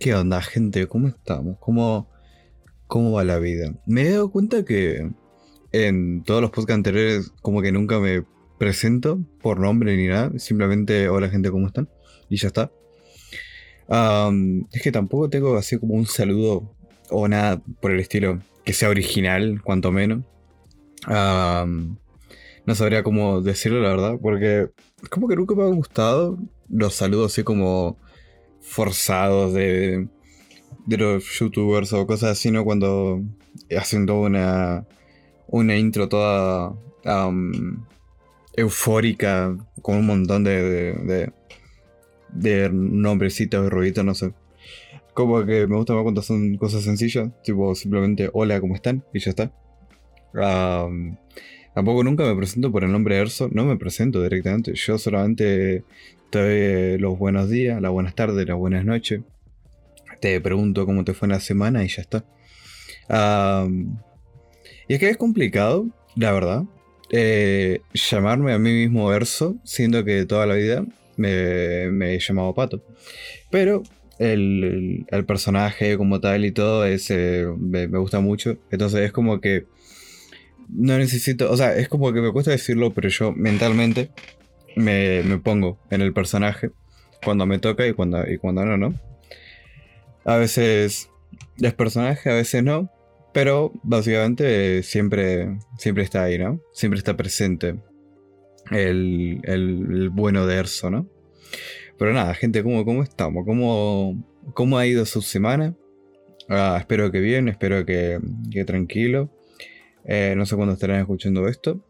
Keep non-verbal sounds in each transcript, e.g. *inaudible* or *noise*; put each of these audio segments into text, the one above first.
¿Qué onda, gente? ¿Cómo estamos? ¿Cómo, cómo va la vida? Me he dado cuenta que en todos los podcasts anteriores como que nunca me presento por nombre ni nada. Simplemente, hola gente, ¿cómo están? Y ya está. es que tampoco tengo así como un saludo o nada por el estilo que sea original, cuanto menos. no sabría cómo decirlo, la verdad, porque como que nunca me ha gustado los saludos así como forzados de, de los youtubers o cosas así, ¿no? Cuando hacen toda una, una intro toda eufórica con un montón de, de, de nombrecitos, de ruiditos, no sé. Como que me gusta más cuando son cosas sencillas, tipo simplemente hola, ¿cómo están? Y ya está. Tampoco nunca me presento por el nombre de Erso, no me presento directamente. Yo solamente te doy los buenos días, las buenas tardes, las buenas noches. Te pregunto cómo te fue en la semana y ya está. y es que es complicado, la verdad, eh, llamarme a mí mismo verso, siendo que toda la vida me, me he llamado Pato. Pero el, personaje como tal y todo es, eh, me, me, gusta mucho. Entonces es como que no necesito, o sea, es como que me cuesta decirlo, pero yo mentalmente me, pongo en el personaje cuando me toca y cuando, y cuando no, ¿no? A veces es personaje, a veces no, pero básicamente siempre, siempre está ahí, ¿no? Siempre está presente el, el, bueno de Erso, ¿no? Pero nada, gente, ¿cómo, cómo estamos? ¿Cómo, ¿Cómo ha ido su semana? Ah, espero que bien, espero que, que tranquilo. Eh, no sé cuándo estarán escuchando esto.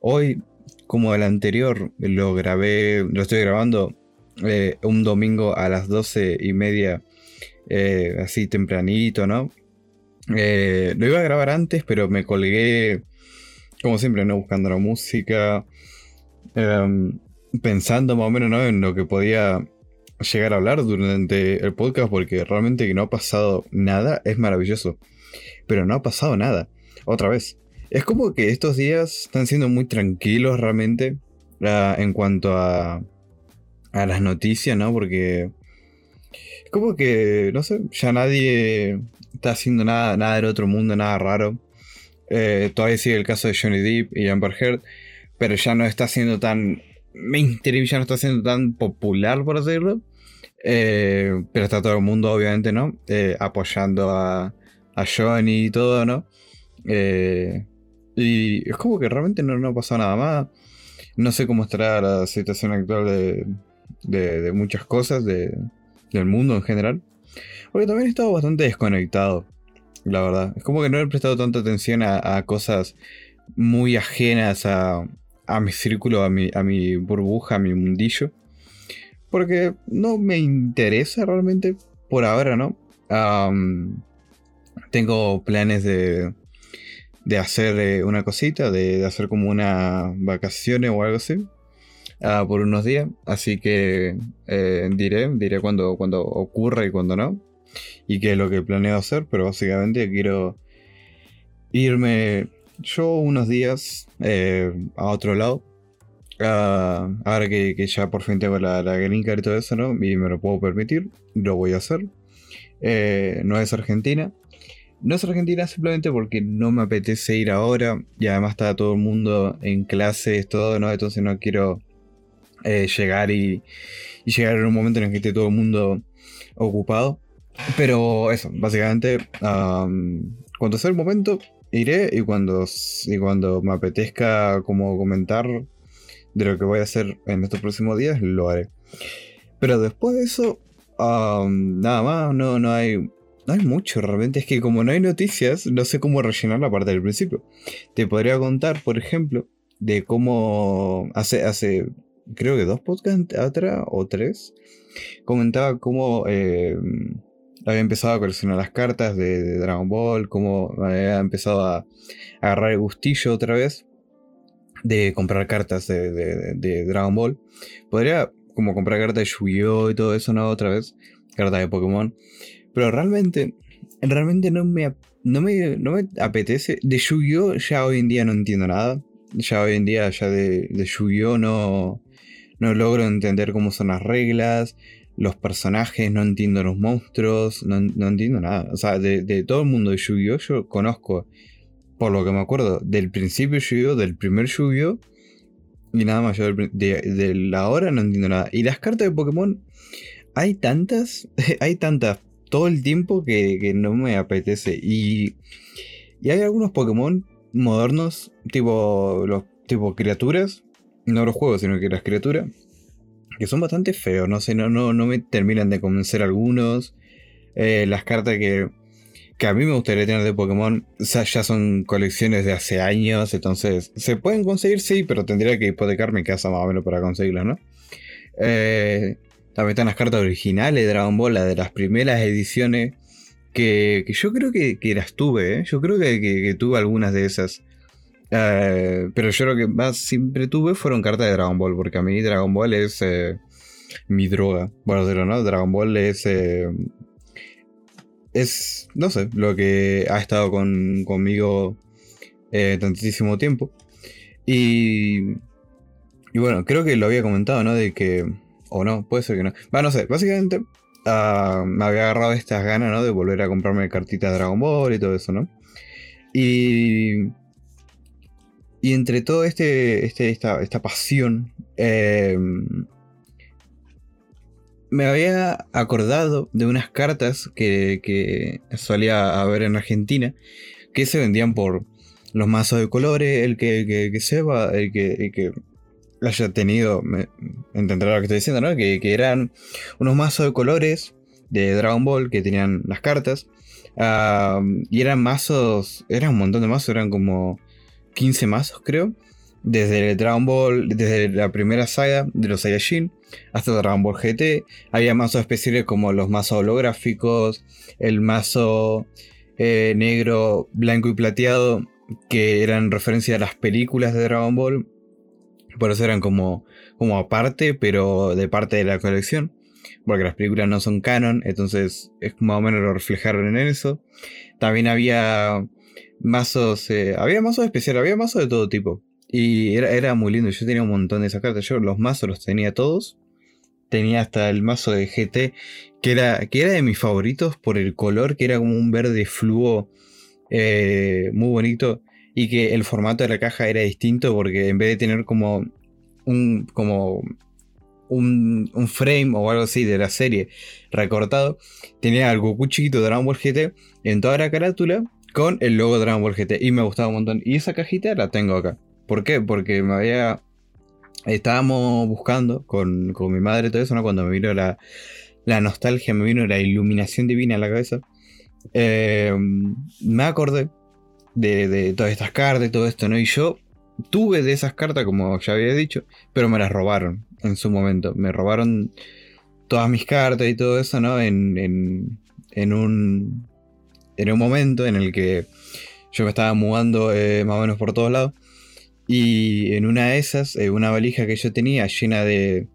Hoy como el anterior, lo grabé, lo estoy grabando eh, un domingo a las doce y media, eh, así tempranito, ¿no? Lo iba a grabar antes, pero me colgué, como siempre, ¿no? Buscando la música, em, pensando más o menos, ¿no? En lo que podía llegar a hablar durante el podcast, porque realmente no ha pasado nada es maravilloso. Pero no ha pasado nada. Otra vez. Es como que estos días están siendo muy tranquilos realmente ah, en cuanto a, a las noticias, ¿no? Porque es como que, no sé, ya nadie está haciendo nada, nada del otro mundo, nada raro. Eh, todavía sigue el caso de Johnny Depp y Amber Heard, pero ya no está siendo tan mainstream, ya no está siendo tan popular, por decirlo. Eh, pero está todo el mundo, obviamente, ¿no? Eh, apoyando a, a Johnny y todo, ¿no? Eh, y es como que realmente no, no pasó nada más. No sé cómo estará la situación actual de, de, muchas cosas de, del mundo en general. Porque también he estado bastante desconectado, la verdad. Es como que no he prestado tanta atención a, cosas muy ajenas a, a, mi círculo, a mi, a mi burbuja, a mi mundillo. Porque no me interesa realmente por ahora, ¿no? tengo planes de, de hacer eh, una cosita, de, hacer como una vacaciones o algo así. Ah, por unos días. Así que eh, diré, diré cuando, cuando ocurra y cuando no. Y qué es lo que planeo hacer. Pero básicamente quiero irme yo unos días eh, a otro lado. Ah, ahora que, ya por fin tengo la, la green y todo eso, ¿no? Y me lo puedo permitir, lo voy a hacer. no es Argentina, no es Argentina simplemente porque no me apetece ir ahora y además está todo el mundo en clases, todo, ¿no? Entonces no quiero eh, llegar y, llegar en un momento en el que esté todo el mundo ocupado. Pero eso, básicamente, cuando sea el momento, iré y cuando, y cuando me apetezca como comentar de lo que voy a hacer en estos próximos días, lo haré. Pero después de eso, nada más, no, no hay no hay mucho realmente, es que como no hay noticias, no sé cómo rellenar la parte del principio. Te podría contar, por ejemplo, de cómo hace, hace creo que dos podcasts atrás o tres, comentaba cómo eh, había empezado a coleccionar las cartas de, Dragon Ball, cómo había empezado a, agarrar el gustillo otra vez de comprar cartas de, Dragon Ball. Podría como comprar cartas de Yu-Gi-Oh y todo eso, ¿no? Otra vez, cartas de Pokémon. Pero realmente, realmente no me, no me, no me apetece. De Yu-Gi-Oh! ya hoy en día no entiendo nada. Ya hoy en día ya de, de Yu-Gi-Oh! no, no logro entender cómo son las reglas. los personajes, no entiendo los monstruos, no, entiendo nada. O sea, de, todo el mundo de Yu-Gi-Oh! yo conozco, por lo que me acuerdo, del principio Yu-Gi-Oh! del primer Yu-Gi-Oh! y nada más. Yo de, la hora no entiendo nada. Y las cartas de Pokémon, hay tantas, *laughs* hay tantas todo el tiempo que, no me apetece. Y, y hay algunos Pokémon modernos, tipo, los, tipo criaturas, no los juegos, sino que las criaturas que son bastante feos, no sé, no, no, no me terminan de convencer algunos. Eh, las cartas que, que a mí me gustaría tener de Pokémon ya son colecciones de hace años, entonces se pueden conseguir, sí, pero tendría que hipotecar mi casa más o menos para conseguirlas, ¿no? Eh, también están las cartas originales de Dragon Ball, las de las primeras ediciones, que, yo creo que, las tuve, ¿eh? yo creo que, que, tuve algunas de esas. Eh, pero yo lo que más siempre tuve fueron cartas de Dragon Ball, porque a mí Dragon Ball es eh, mi droga. Bueno, pero no, Dragon Ball es. Es, no sé, lo que ha estado conmigo tantísimo tiempo. Y. Y bueno, creo que lo había comentado, ¿no? De que. O no, puede ser que no. Va, no sé, básicamente. Ah, me había agarrado estas ganas, ¿no? De volver a comprarme cartitas de Dragon Ball y todo eso, ¿no? Y y entre todo este, este esta, pasión, em, me había acordado de unas cartas que, que, solía haber en Argentina, que se vendían por los mazos de colores, el que, que, sepa, el que, que haya tenido, entenderá lo que estoy diciendo, ¿no? Que, eran unos mazos de colores de Dragon Ball que tenían las cartas. y eran mazos, eran un montón de mazos, eran como 15 mazos, creo. Desde el Dragon Ball, desde la primera saga de los Saiyajin hasta Dragon Ball GT. Había mazos especiales como los mazos holográficos, el mazo eh, negro, blanco y plateado, que eran referencia a las películas de Dragon Ball. Por eso eran como, como aparte, pero de parte de la colección. Porque las películas no son canon, entonces es más o menos lo reflejaron en eso. También había mazos, eh, había mazos especiales, había mazos de todo tipo. Y era, era, muy lindo, yo tenía un montón de esas cartas, yo los mazos los tenía todos. Tenía hasta el mazo de GT, que era, que era de mis favoritos por el color, que era como un verde fluo eh, muy bonito. Y que el formato de la caja era distinto porque en vez de tener como un, como un, frame o algo así de la serie recortado, tenía algo Goku chiquito de Dragon Ball GT en toda la carátula con el logo de Dragon Ball GT y me gustaba un montón. Y esa cajita la tengo acá. ¿Por qué? Porque me había... Estábamos buscando con, mi madre todo eso, ¿no? Cuando me vino la, la nostalgia, me vino la iluminación divina en la cabeza. Eh, me acordé de, todas estas cartas y todo esto, ¿no? Y yo tuve de esas cartas, como ya había dicho, pero me las robaron en su momento. Me robaron todas mis cartas y todo eso, ¿no? En, en, en un en un momento en el que yo me estaba mudando eh, más o menos por todos lados. Y en una de esas, eh, una valija que yo tenía llena de,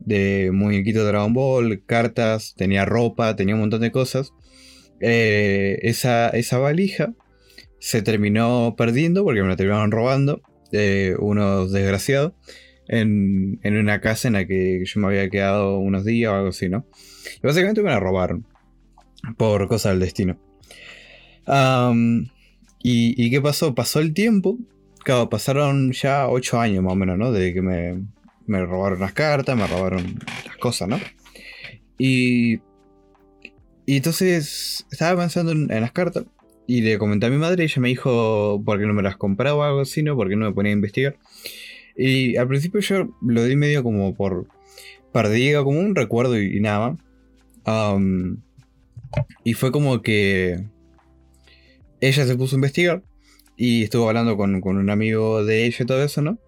de muñequitos de Dragon Ball, cartas, tenía ropa, tenía un montón de cosas. Eh, esa, esa, valija se terminó perdiendo porque me la terminaron robando unos desgraciados en, en, una casa en la que yo me había quedado unos días o algo así, ¿no? Y básicamente me la robaron por cosa del destino y, qué pasó? Pasó el tiempo. Claro, pasaron ya 8 años más o menos, ¿no? Desde que me, me robaron las cartas, me robaron las cosas, ¿no? Y, y entonces estaba pensando en, las cartas y le comenté a mi madre ella me dijo por qué no me las compraba o algo así, ¿no? Porque no me ponía a investigar. Y al principio yo lo di medio como por perdido, como un recuerdo y, nada y fue como que ella se puso a investigar y estuvo hablando con, un amigo de ella y todo eso, ¿no?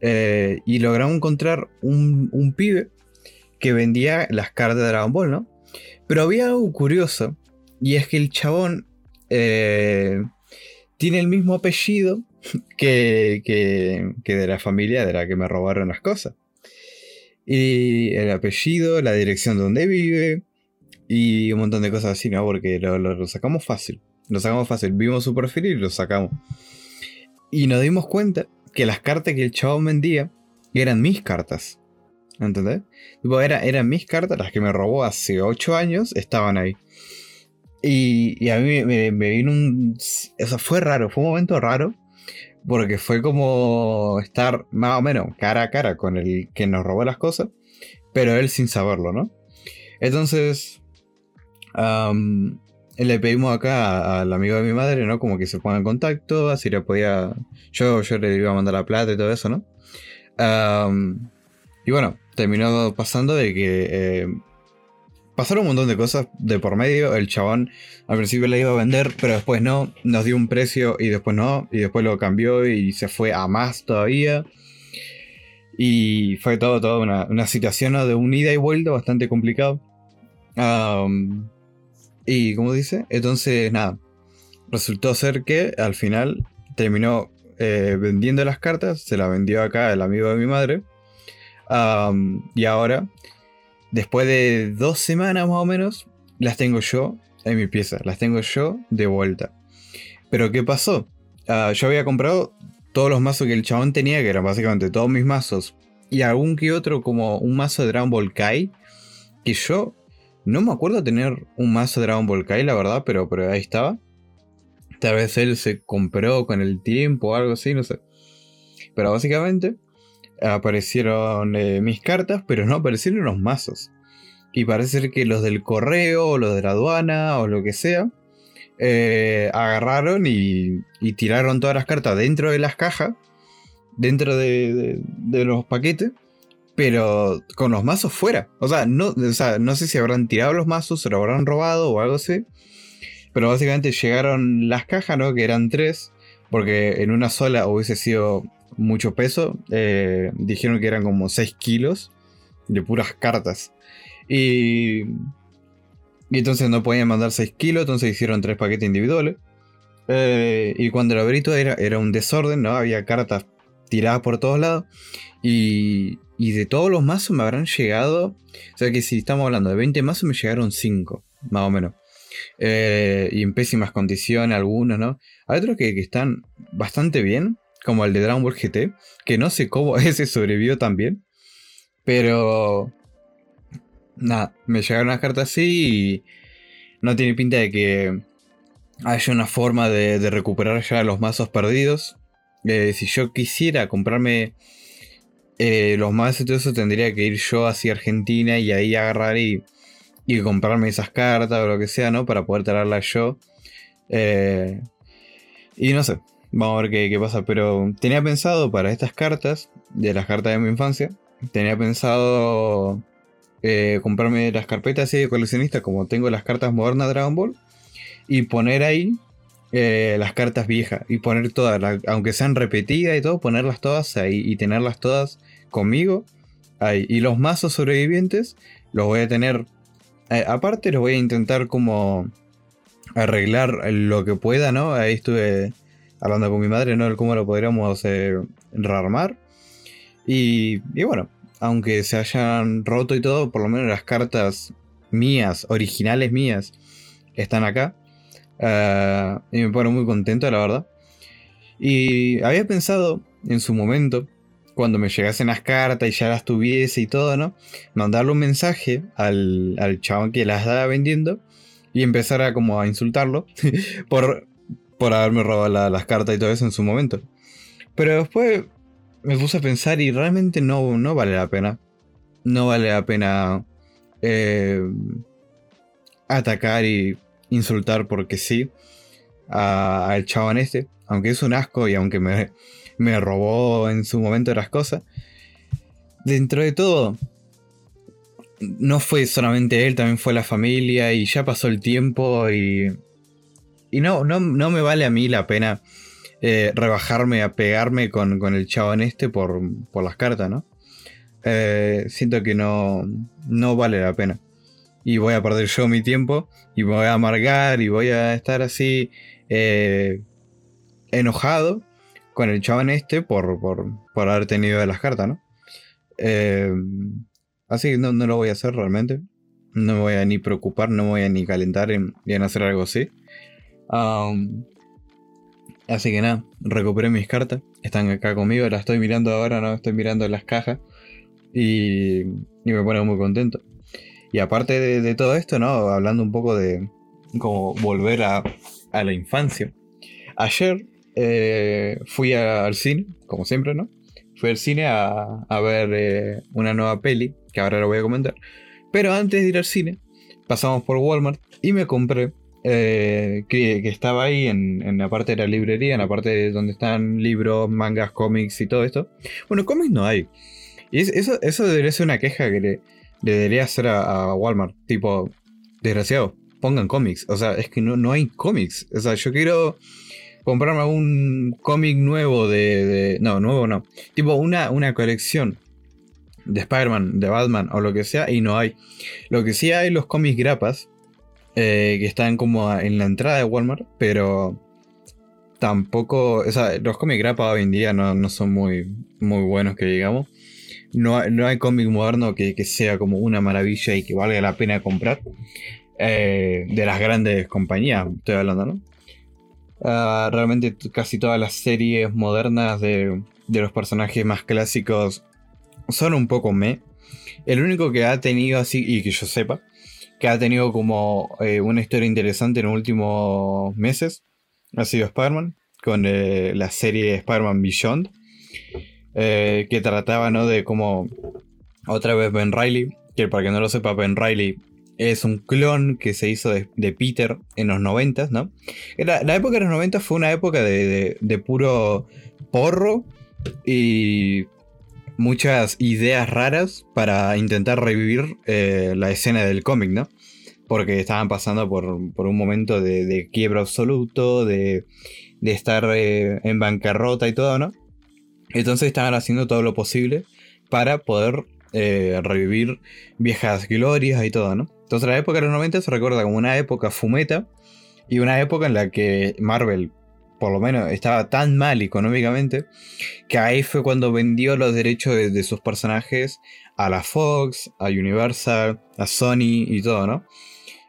Eh, y logramos encontrar un, pibe que vendía las cartas de Dragon Ball, ¿no? Pero había algo curioso, y es que el chabón eh, tiene el mismo apellido *laughs* que, que, de la familia de la que me robaron las cosas. Y el apellido, la dirección donde vive, y un montón de cosas así, ¿no? Porque lo sacamos fácil. Lo sacamos fácil. Vimos su perfil y lo sacamos. Y nos dimos cuenta que las cartas que el chavo vendía eran mis cartas. ¿Entendés? Tipo, era, eran mis cartas, las que me robó hace 8 años, estaban ahí. Y, a mí me, vino un... Eso fue raro, fue un momento raro. Porque fue como estar más o menos cara a cara con el que nos robó las cosas. Pero él sin saberlo, ¿no? Entonces... le pedimos acá al amigo de mi madre, ¿no? Como que se ponga en contacto, así le podía... Yo, yo le iba a mandar la plata y todo eso, ¿no? y bueno, terminó pasando de que eh, pasaron un montón de cosas de por medio. El chabón al principio le iba a vender, pero después no. Nos dio un precio y después no. Y después lo cambió y se fue a más todavía. Y fue todo, toda una, situación de un ida y vuelta bastante complicado. y como dice, entonces nada. Resultó ser que al final terminó eh, vendiendo las cartas. Se las vendió acá el amigo de mi madre. y ahora Después de dos semanas más o menos, las tengo yo en mi pieza, las tengo yo de vuelta. Pero ¿qué pasó? Ah, yo había comprado todos los mazos que el chabón tenía, que eran básicamente todos mis mazos, y algún que otro como un mazo de Dragon Ball Kai, que yo no me acuerdo tener un mazo de Dragon Ball Kai, la verdad, pero, pero ahí estaba. Tal vez él se compró con el tiempo o algo así, no sé. Pero básicamente aparecieron eh, mis cartas, pero no aparecieron los mazos. Y parece ser que los del correo, o los de la aduana, o lo que sea, eh, agarraron y, tiraron todas las cartas dentro de las cajas, dentro de, los paquetes, pero con los mazos fuera. O sea, no, no sé si habrán tirado los mazos, se lo habrán robado o algo así. Pero básicamente llegaron las cajas, ¿no? Que eran tres. Porque en una sola hubiese sido mucho peso. Eh, dijeron que eran como 6 kilos de puras cartas. Y, y entonces no podían mandar 6 kilos, entonces hicieron tres paquetes individuales. Eh, y cuando lo abrí todo era, era un desorden, ¿no? Había cartas tiradas por todos lados. Y, y de todos los mazos me habrán llegado. O sea que si estamos hablando de 20 mazos, me llegaron 5, más o menos. Eh, y en pésimas condiciones algunos, ¿no? Hay otros que, que están bastante bien como el de Dragon Ball GT, que no sé cómo *laughs* ese sobrevivió también, pero nada, me llegaron las cartas así y no tiene pinta de que haya una forma de, recuperar ya los mazos perdidos. Eh, si yo quisiera comprarme eh, los mazos y todo eso, tendría que ir yo hacia Argentina y ahí agarrar y, y comprarme esas cartas o lo que sea, ¿no? Para poder traerlas yo. Eh, y no sé, Vamos a ver qué, pasa. Pero tenía pensado para estas cartas, de las cartas de mi infancia, tenía pensado eh, comprarme las carpetas así de coleccionista, como tengo las cartas modernas de Dragon Ball, y poner ahí eh, las cartas viejas. Y poner todas, aunque sean repetidas y todo, ponerlas todas ahí y tenerlas todas conmigo. Ahí. Y los mazos sobrevivientes los voy a tener. Eh, aparte, los voy a intentar como arreglar lo que pueda, ¿no? Ahí estuve hablando con mi madre, ¿no? cómo lo podríamos rearmar. Y, bueno, aunque se hayan roto y todo, por lo menos las cartas mías, originales mías, están acá. Eh, y me pone muy contento, la verdad. Y había pensado en su momento, cuando me llegasen las cartas y ya las tuviese y todo, ¿no? Mandarle un mensaje al, al chabón que las estaba vendiendo y empezar a como a insultarlo *laughs* por por haberme robado las cartas y todo eso en su momento. Pero después me puse a pensar y realmente no, no vale la pena. No vale la pena eh, atacar y insultar porque sí al chabón este. Aunque es un asco y aunque me, me robó en su momento las cosas. Dentro de todo, no fue solamente él, también fue la familia y ya pasó el tiempo y y no, no, no me vale a mí la pena eh, rebajarme a pegarme con, el chabón este por, las cartas, ¿no? Eh, siento que no, no vale la pena. Y voy a perder yo mi tiempo y me voy a amargar y voy a estar así eh, enojado con el chabón este por, por, haber tenido las cartas, ¿no? así que no, no, lo voy a hacer realmente. No me voy a ni preocupar, no me voy a ni calentar en, en hacer algo así así que nada, recuperé mis cartas. Están acá conmigo, las estoy mirando ahora, no estoy mirando las cajas. y, me pone muy contento. Y aparte de, todo esto, ¿no? Hablando un poco de como volver a, la infancia. Ayer eh, fui al cine, como siempre, ¿no? Fui al cine a, ver eh, una nueva peli, que ahora lo voy a comentar. Pero antes de ir al cine, pasamos por Walmart y me compré, eh, que, estaba ahí en, la parte de la librería, en la parte de donde están libros, mangas, cómics y todo esto. Bueno, cómics no hay. Y eso, eso debería ser una queja que le, debería hacer a, Walmart. Tipo, desgraciado, pongan cómics. O sea, es que no, no hay cómics. O sea, yo quiero comprarme un cómic nuevo de, No, nuevo no. Tipo, una, una colección de Spider-Man, de Batman o lo que sea, y no hay. Lo que sí hay los cómics grapas, eh, que están como en la entrada de Walmart, pero tampoco. O sea, los cómics grapas hoy en día no, son muy, muy buenos, que digamos. No, no hay cómic moderno que, sea como una maravilla y que valga la pena comprar. Eh, de las grandes compañías, estoy hablando, ¿no? Ah, realmente casi todas las series modernas de, de los personajes más clásicos son un poco me. El único que ha tenido así, y que yo sepa, que ha tenido como eh, una historia interesante en los últimos meses, ha sido Spider-Man, con eh, la serie Spider-Man Beyond, eh, que trataba ¿no? de como otra vez Ben Riley, que para que no lo sepa, Ben Riley es un clon que se hizo de, Peter en los 90, ¿no? La, la, época de los 90 fue una época de, de puro porro y muchas ideas raras para intentar revivir eh, la escena del cómic, ¿no? Porque estaban pasando por, un momento de, quiebra absoluto, de, estar eh, en bancarrota y todo, ¿no? Entonces estaban haciendo todo lo posible para poder eh, revivir viejas glorias y todo, ¿no? Entonces la época de los 90 se recuerda como una época fumeta y una época en la que Marvel por lo menos estaba tan mal económicamente, que ahí fue cuando vendió los derechos de, sus personajes a la Fox, a Universal, a Sony y todo, ¿no?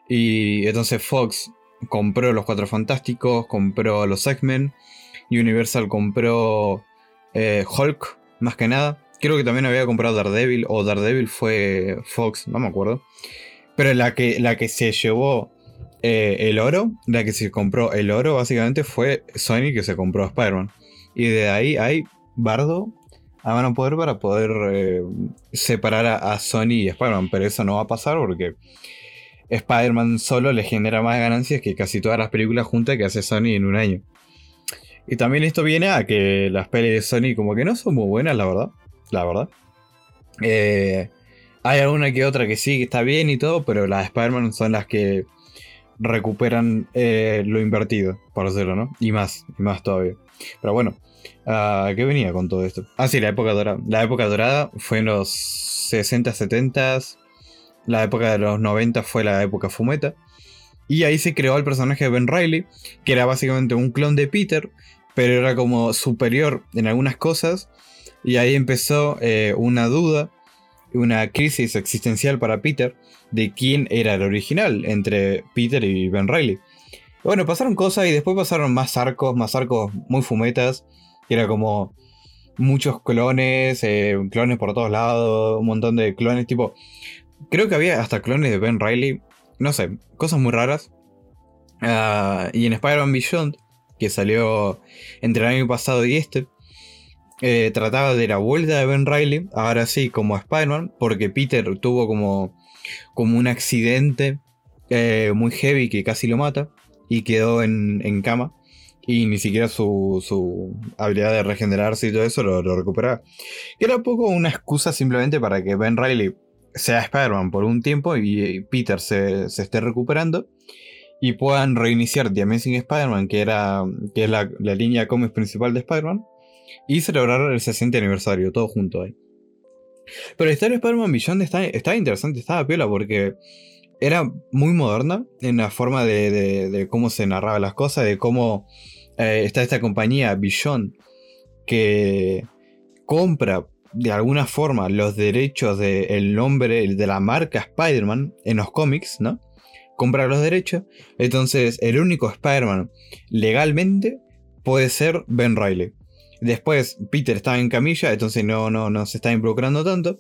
Y entonces Fox compró los Cuatro Fantásticos, compró los X-Men, Universal compró eh, Hulk, más que nada. Creo que también había comprado Daredevil, o Daredevil fue Fox, no me acuerdo. Pero la que, la que se llevó eh, el oro, la que se compró el oro básicamente fue Sony que se compró a Spider-Man. Y de ahí hay bardo a mano poder para poder eh, separar a, Sony y Spider-Man. Pero eso no va a pasar porque Spider-Man solo le genera más ganancias que casi todas las películas juntas que hace Sony en un año. Y también esto viene a que las pelis de Sony como que no son muy buenas, la verdad. La verdad. Eh, hay alguna que otra que sí, que está bien y todo, pero las de Spider-Man son las que recuperan eh, lo invertido, por hacerlo, ¿no? Y más, y más todavía. Pero bueno, uh, ¿qué venía con todo esto? Ah, sí, la época dorada. La época dorada fue en los 60, 70. La época de los 90 fue la época fumeta. Y ahí se creó el personaje de Ben Riley, que era básicamente un clon de Peter, pero era como superior en algunas cosas. Y ahí empezó eh, una duda, una crisis existencial para Peter, de quién era el original entre Peter y Ben Riley. Bueno, pasaron cosas y después pasaron más arcos, más arcos muy fumetas. Era como muchos clones, eh, clones por todos lados, un montón de clones. Tipo, creo que había hasta clones de Ben Riley. No sé, cosas muy raras. Ah, y en Spider-Man Beyond, que salió entre el año pasado y este, eh, trataba de la vuelta de Ben Riley, ahora sí, como Spider-Man, porque Peter tuvo como como un accidente eh, muy heavy que casi lo mata y quedó en, cama. Y ni siquiera su, habilidad de regenerarse y todo eso lo, lo recuperaba. Era un poco una excusa simplemente para que Ben Riley sea Spider-Man por un tiempo y Peter se, esté recuperando y puedan reiniciar The Amazing Spider-Man, que, era, que es la, línea de cómics principal de Spider-Man, y celebrar el 60 aniversario, todo junto ahí. Pero la historia de Spider-Man Beyond estaba, interesante, estaba piola porque era muy moderna en la forma de, cómo se narraba las cosas, de cómo eh, está esta compañía Beyond que compra de alguna forma los derechos del nombre de la marca Spider-Man en los cómics, ¿no? Compra los derechos. Entonces, el único Spider-Man legalmente puede ser Ben Riley. Después Peter estaba en camilla, entonces no, no, no se está involucrando tanto.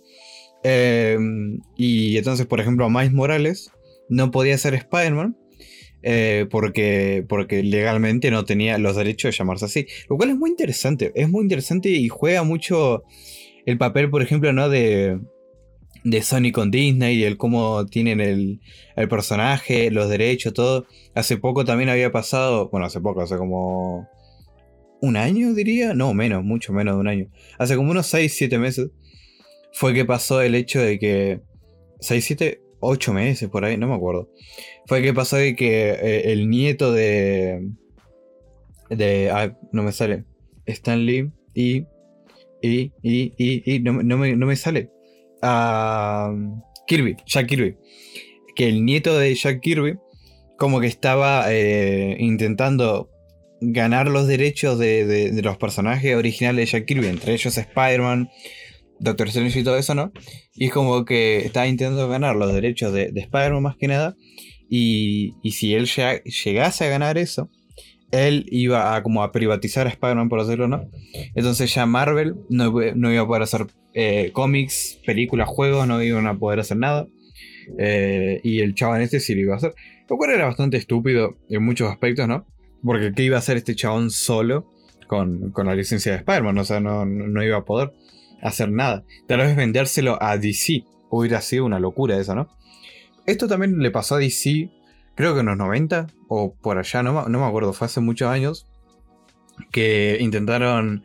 Em, y entonces, por ejemplo, Miles Morales no podía ser Spider-Man eh, porque, porque legalmente no tenía los derechos de llamarse así. Lo cual es muy interesante. Es muy interesante y juega mucho el papel, por ejemplo, ¿no? De, de Sony con Disney y el cómo tienen el, el, personaje, los derechos, todo. Hace poco también había pasado, bueno, hace poco, hace como un año diría, no, menos, mucho menos de un año. Hace como unos 6, 7 meses fue que pasó el hecho de que 6, 7, 8 meses por ahí, no me acuerdo. Fue que pasó de que eh, el nieto de... de... Ah, no me sale. Stanley y... Y, y, y, y no, me, no me sale. Uh, Kirby, Jack Kirby. Que el nieto de Jack Kirby como que estaba eh, intentando ganar los derechos de, de, los personajes originales de Jack Kirby, entre ellos Spider-Man, Doctor Strange y todo eso, ¿no? Y es como que está intentando ganar los derechos de, de Spider-Man más que nada. Y, y si él llegase a ganar eso, él iba a como a privatizar a Spider-Man, por decirlo, ¿no? Entonces ya Marvel no, no iba a poder hacer eh, cómics, películas, juegos, no iban a poder hacer nada. Eh, y el chaval este sí lo iba a hacer. Lo cual era bastante estúpido en muchos aspectos, ¿no? Porque ¿qué iba a hacer este chabón solo con, con la licencia de Spider-Man? O sea, no, no iba a poder hacer nada. Tal vez vendérselo a DC hubiera sido una locura eso, ¿no? Esto también le pasó a DC, creo que en los 90 o por allá, no, no me acuerdo, fue hace muchos años, que intentaron,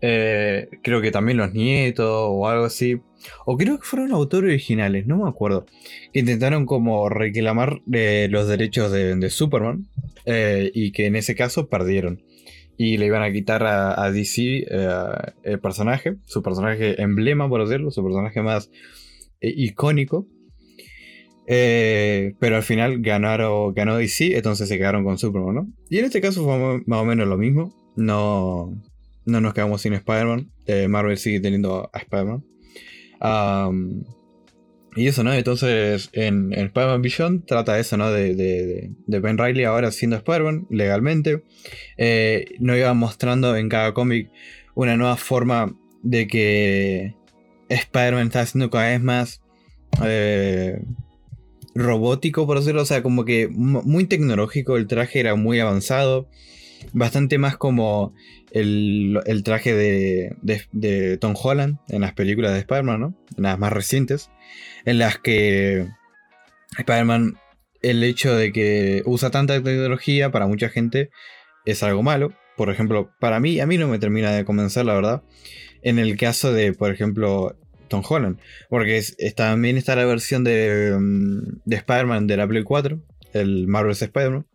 eh, creo que también los nietos o algo así, o creo que fueron autores originales, no me acuerdo, que intentaron como reclamar eh, los derechos de, Superman eh, y que en ese caso perdieron y le iban a quitar a, DC eh, el personaje, su personaje emblema, por decirlo, su personaje más icónico. Pero al final ganaron, ganó DC, entonces se quedaron con Superman, ¿no? Y en este caso fue más o menos lo mismo. No, no nos quedamos sin Spider-Man. Marvel sigue teniendo a Spider-Man. Y eso, ¿no? Entonces, en, Spider-Man Vision trata eso, ¿no? De, Ben Riley ahora siendo Spider-Man legalmente. Eh, nos iba mostrando en cada cómic una nueva forma de que Spider-Man está haciendo cada vez más eh, robótico, por decirlo. O sea, como que muy tecnológico. El traje era muy avanzado. Bastante más como el, traje de, de, Tom Holland en las películas de Spider-Man, ¿no? En las más recientes en las que Spider-Man, el hecho de que usa tanta tecnología para mucha gente es algo malo. Por ejemplo, para mí, a mí no me termina de convencer, la verdad. En el caso de, por ejemplo, Tom Holland. Porque también está la versión de, mm, de Spider-Man de la Play 4, el Marvel's Spider-Man.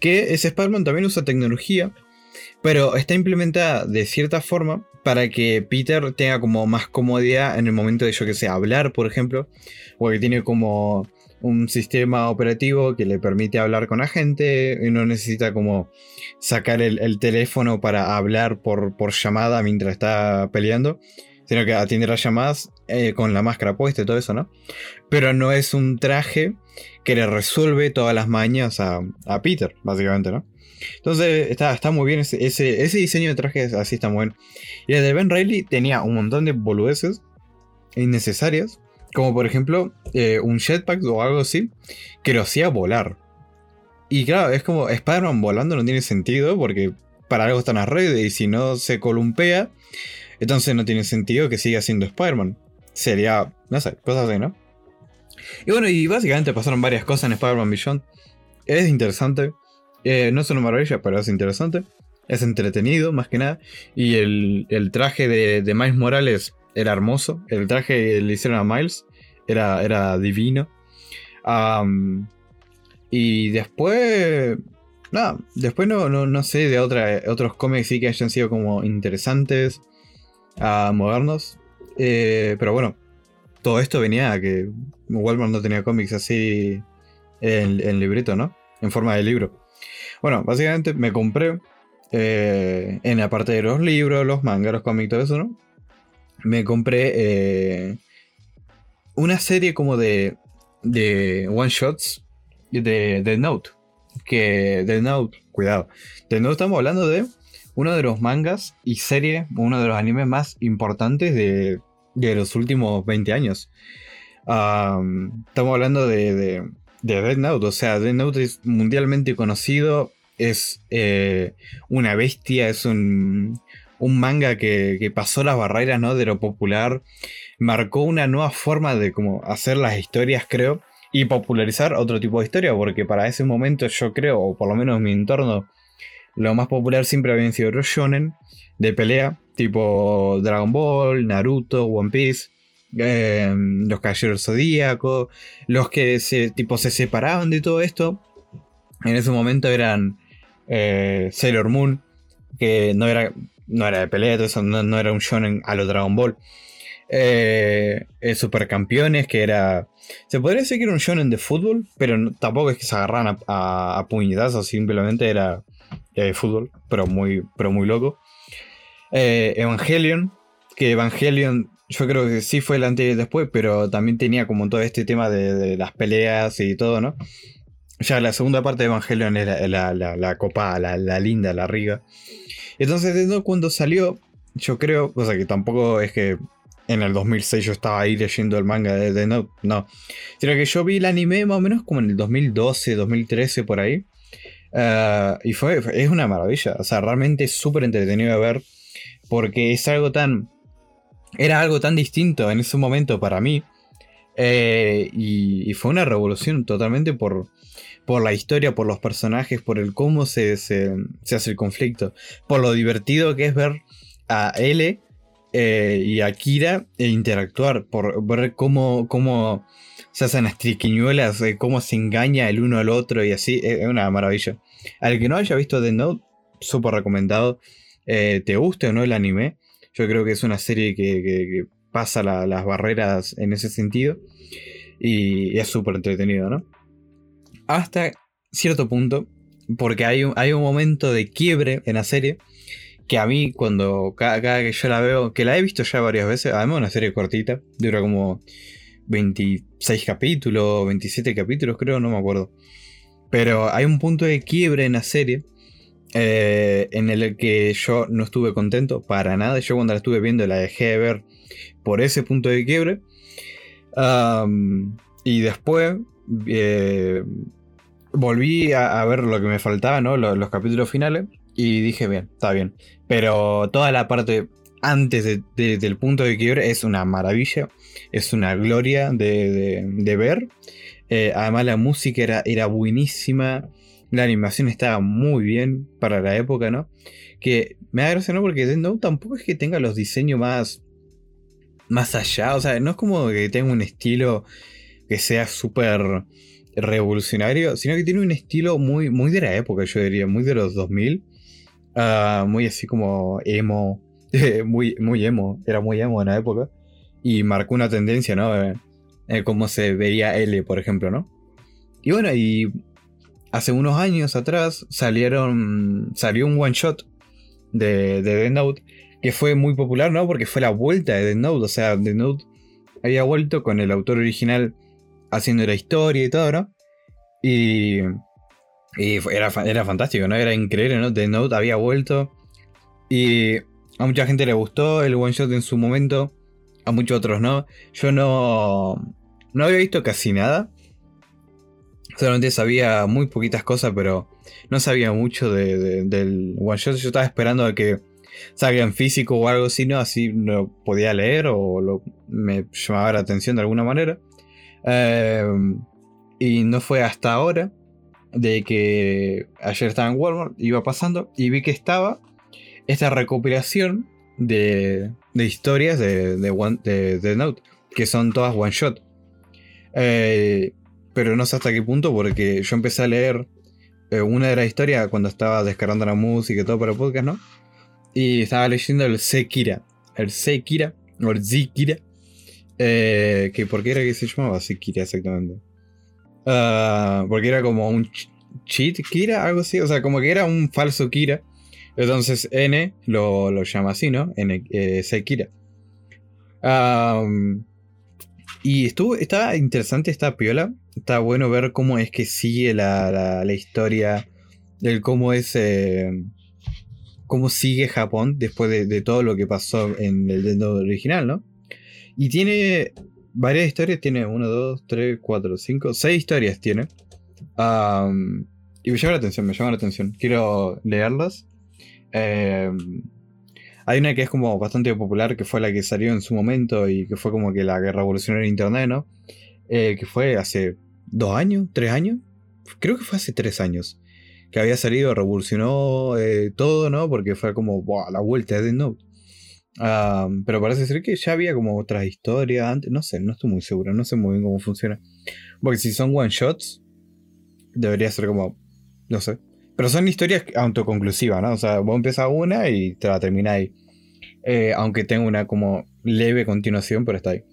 Que ese Spider-Man también usa tecnología, pero está implementada de cierta forma para que Peter tenga como más comodidad en el momento de, yo que sé, hablar, por ejemplo, porque tiene como un sistema operativo que le permite hablar con la gente y no necesita como sacar el, teléfono para hablar por, por, llamada mientras está peleando, sino que atiende las llamadas eh, con la máscara puesta y todo eso, ¿no? Pero no es un traje que le resuelve todas las mañas a, a Peter, básicamente, ¿no? Entonces está, está muy bien ese, ese, diseño de trajes, así está muy bueno. Y el de Ben Riley tenía un montón de boludeces innecesarias, como por ejemplo eh, un jetpack o algo así, que lo hacía volar. Y claro, es como Spider-Man volando no tiene sentido porque para algo están las redes y si no se columpea, entonces no tiene sentido que siga siendo Spider-Man. Sería, no sé, cosas así, ¿no? Y bueno, y básicamente pasaron varias cosas en Spider-Man Beyond. Es interesante. Eh, no es una maravilla, pero es interesante. Es entretenido, más que nada. Y el, traje de, Miles Morales era hermoso. El traje que le hicieron a Miles era, era divino. y después. Nada, después no, no, sé de otra, otros cómics sí que hayan sido como interesantes, uh, modernos. Eh, pero bueno, todo esto venía a que Walmart no tenía cómics así en, en librito, ¿no? En forma de libro. Bueno, básicamente me compré eh, en la parte de los libros, los mangas, los cómics, todo eso, ¿no? Me compré eh, una serie como de, de one shots de The Note. Que The Note, cuidado. The Note estamos hablando de uno de los mangas y serie, uno de los animes más importantes de, de los últimos 20 años. estamos hablando de, de, de Note, o sea, Note es mundialmente conocido, es eh, una bestia, es un, un manga que, que, pasó las barreras ¿no? de lo popular, marcó una nueva forma de cómo hacer las historias, creo, y popularizar otro tipo de historia, porque para ese momento yo creo, o por lo menos en mi entorno, lo más popular siempre habían sido los shonen de pelea, tipo Dragon Ball, Naruto, One Piece, em, los Caballeros Zodíaco, los que se, tipo, se separaban de todo esto. En ese momento eran eh, Sailor Moon, que no era, no era de pelea, no, era un shonen a lo Dragon Ball. Eh, eh, Supercampeones, que era. Se podría decir que era un shonen de fútbol, pero tampoco es que se agarran a, a, puñetazos, simplemente era de fútbol, pero muy, pero muy loco. Eh, Evangelion, que Evangelion yo creo que sí fue el antes y después, pero también tenía como todo este tema de, las peleas y todo, ¿no? Ya la segunda parte de Evangelion era la, la, la copa, la, linda, la riga. Entonces, cuando salió, yo creo, o sea que tampoco es que en el 2006 yo estaba ahí leyendo el manga de The Note, no. Sino que yo vi el anime más o menos como en el 2012, 2013, por ahí. Eh, y fue, es una maravilla, o sea, realmente es súper entretenido de ver porque es algo tan... Era algo tan distinto en ese momento para mí. Eh, y, fue una revolución totalmente por, por la historia, por los personajes, por el cómo se, se, hace el conflicto, por lo divertido que es ver a L eh, y a Kira e interactuar, por ver cómo, cómo se hacen las triquiñuelas, cómo se engaña el uno al otro y así, es una maravilla. Al que no haya visto The Note, súper recomendado. Eh, te guste o no el anime, creo que es una serie que, pasa las barreras en ese sentido y, es súper entretenido, ¿no? Hasta cierto punto, porque hay un, hay un momento de quiebre en la serie que a mí cuando cada, que yo la veo, que la he visto ya varias veces, además una serie cortita, dura como 26 capítulos, 27 capítulos creo, no me acuerdo. Pero hay un punto de quiebre en la serie eh, en el que yo no estuve contento para nada. Yo cuando la estuve viendo la dejé de ver por ese punto de quiebre. y después eh, volví a, ver lo que me faltaba, ¿no? Los, capítulos finales. Y dije, bien, está bien. Pero toda la parte antes del punto de quiebre es una maravilla. Es una gloria de, ver. Eh, además la música era, era buenísima. La animación estaba muy bien para la época, ¿no? Que me da gracia, ¿no? Porque Death tampoco es que tenga los diseños más. más allá. O sea, no es como que tenga un estilo que sea súper revolucionario, sino que tiene un estilo muy, muy de la época, yo diría, muy de los 2000. Ah, muy así como emo. *laughs* muy, muy emo. Era muy emo en la época. Y marcó una tendencia, ¿no? Eh, como se veía L, por ejemplo, ¿no? Y bueno, y hace unos años atrás salieron, salió un one shot de, de Note que fue muy popular, ¿no? Porque fue la vuelta de Dead Note, o sea, Dead Note había vuelto con el autor original haciendo la historia y todo, ¿no? Y, y era, era fantástico, ¿no? Era increíble, ¿no? Dead Note había vuelto y a mucha gente le gustó el one shot en su momento, a muchos otros no. Yo no, no había visto casi nada. Solamente sabía muy poquitas cosas, pero no sabía mucho del one shot. Yo estaba esperando a que salga en físico o algo así, ¿no? Así lo podía leer o lo, me llamaba la atención de alguna manera. Em, y no fue hasta ahora de que ayer estaba en Walmart, iba pasando y vi que estaba esta recopilación de, de historias de, de, de, Note, que son todas one shot. Eh, pero no sé hasta qué punto, porque yo empecé a leer eh, una de las historias cuando estaba descargando la música y todo para podcast, ¿no? Y estaba leyendo el Sekira. El Sekira, o el Zikira. Eh, que ¿Por qué era que se llamaba Sekira exactamente? Ah, porque era como un cheat Kira, algo así. O sea, como que era un falso Kira. Entonces N lo, lo llama así, ¿no? N, eh, Sekira. Y estuvo, estaba interesante esta piola está bueno ver cómo es que sigue la, historia, del cómo es, eh, cómo sigue Japón después de, todo lo que pasó en el Nintendo original, ¿no? Y tiene varias historias, tiene 1, 2, 3, 4, 5, 6 historias tiene. y me llama la atención, me llama la atención. Quiero leerlas. Em, hay una que es como bastante popular, que fue la que salió en su momento y que fue como que la que revolucionó el internet, ¿no? Eh, que fue hace dos años, tres años. Creo que fue hace tres años. Que había salido, revolucionó eh, todo, ¿no? Porque fue como la vuelta de Note. pero parece ser que ya había como otras historias antes. No sé, no estoy muy seguro. No sé muy bien cómo funciona. Porque si son one shots, debería ser como. No sé. Pero son historias autoconclusivas, ¿no? O sea, vos empiezas una y te la termináis. Eh, aunque tenga una como leve continuación, pero está ahí.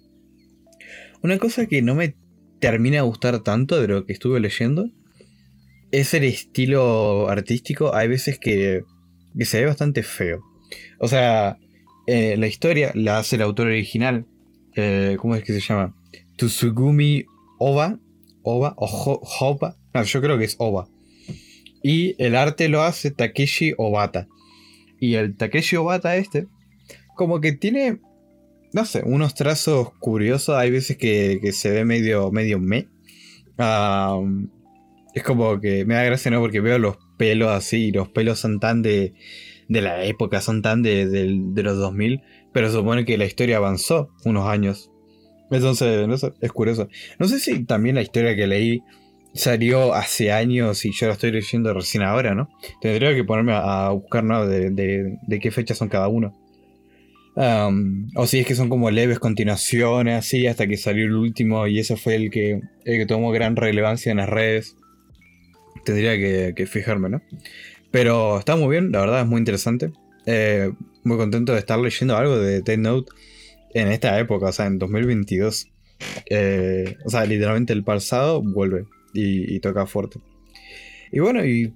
Una cosa que no me termina de gustar tanto de lo que estuve leyendo es el estilo artístico. Hay veces que, que se ve bastante feo. O sea, eh, la historia la hace el autor original. Eh, ¿Cómo es que se llama? Tsugumi Oba. Oba o. No, yo creo que es Oba. Y el arte lo hace Takeshi Obata. Y el Takeshi Obata este, como que tiene, no sé, unos trazos curiosos. Hay veces que, se ve medio, medio me. es como que me da gracia, ¿no? Porque veo los pelos así, y los pelos son tan de, de la época, son tan de, de, los 2000. Pero supone que la historia avanzó unos años. Entonces, no sé, es curioso. No sé si también la historia que leí salió hace años y yo la estoy leyendo recién ahora, ¿no? Tendría que ponerme a, buscar, ¿no? De, de, qué fechas son cada uno. o si es que son como leves continuaciones, así, hasta que salió el último y ese fue el que, el que tomó gran relevancia en las redes. Tendría que, fijarme, ¿no? Pero está muy bien, la verdad es muy interesante. Eh, muy contento de estar leyendo algo de Dead en esta época, o sea, en 2022. Eh, o sea, literalmente el pasado vuelve y, toca fuerte. Y bueno, y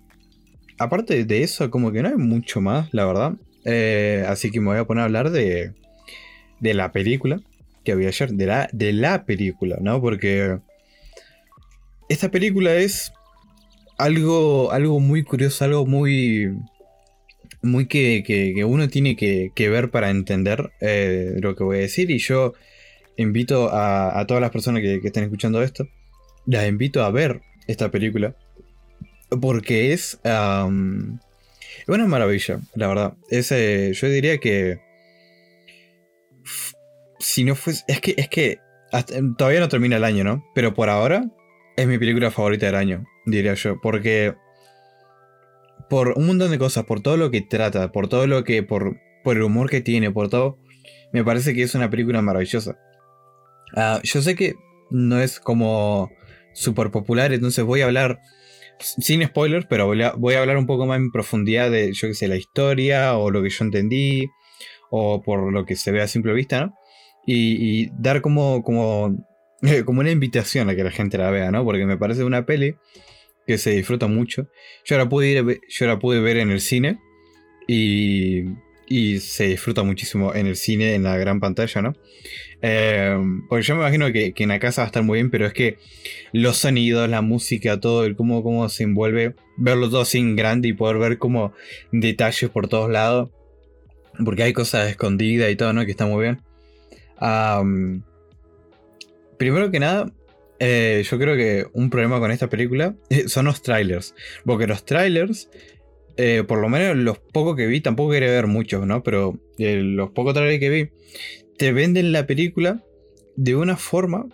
aparte de eso, como que no hay mucho más, la verdad. Eh, así que me voy a poner a hablar de, de la película que había ayer, de la, de la película, ¿no? Porque esta película es algo, algo muy curioso, algo muy, muy que, que, uno tiene que, ver para entender eh, lo que voy a decir. Y yo invito a, a todas las personas que, que estén escuchando esto las invito a ver esta película. Porque es. una maravilla, la verdad. Es, yo diría que. Si no fuese. Es que. Es que. todavía no termina el año, ¿no? Pero por ahora. Es mi película favorita del año, diría yo. Porque. Por un montón de cosas, por todo lo que trata, por todo lo que. Por, por el humor que tiene, por todo. Me parece que es una película maravillosa. Ah, yo sé que no es como súper popular, entonces voy a hablar sin spoilers, pero voy a, hablar un poco más en profundidad de, yo qué sé, la historia o lo que yo entendí o por lo que se ve a simple vista. Y, dar como, como, *laughs* como una invitación a que la gente la vea, ¿no? Porque me parece una peli que se disfruta mucho. Yo la pude, ir, yo la pude ver en el cine y, y se disfruta muchísimo en el cine, en la gran pantalla, ¿no? Eh, porque yo me imagino que, en la casa va a estar muy bien, pero es que los sonidos, la música, todo, el cómo, cómo se envuelve, verlo todo así en grande y poder ver como detalles por todos lados. Porque hay cosas escondidas y todo, ¿no? Que está muy bien. primero que nada, eh, yo creo que un problema con esta película *laughs* son los trailers. Porque los trailers, eh, por lo menos los pocos que vi, tampoco quería ver muchos, ¿no? Pero los pocos trailers que vi, te venden la película de una forma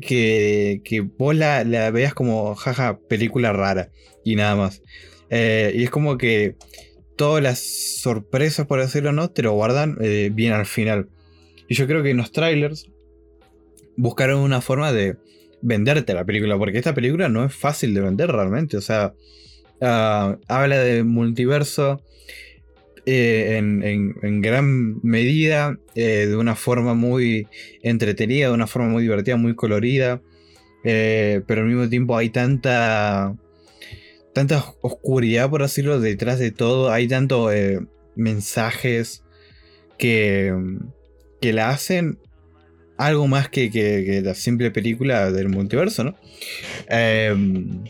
que, que vos la, veas como, jaja, película rara y nada más. Eh, y es como que todas las sorpresas, por decirlo no, te lo guardan eh, bien al final. Y yo creo que en los trailers buscaron una forma de venderte la película, porque esta película no es fácil de vender realmente. O sea, ah, habla de multiverso, eh, en, gran medida, eh, de una forma muy entretenida, de una forma muy divertida, muy colorida, eh, pero al mismo tiempo hay tanta, tanta oscuridad, por decirlo, detrás de todo, hay tantos mensajes que, que la hacen algo más que, la simple película del multiverso, ¿no? Em,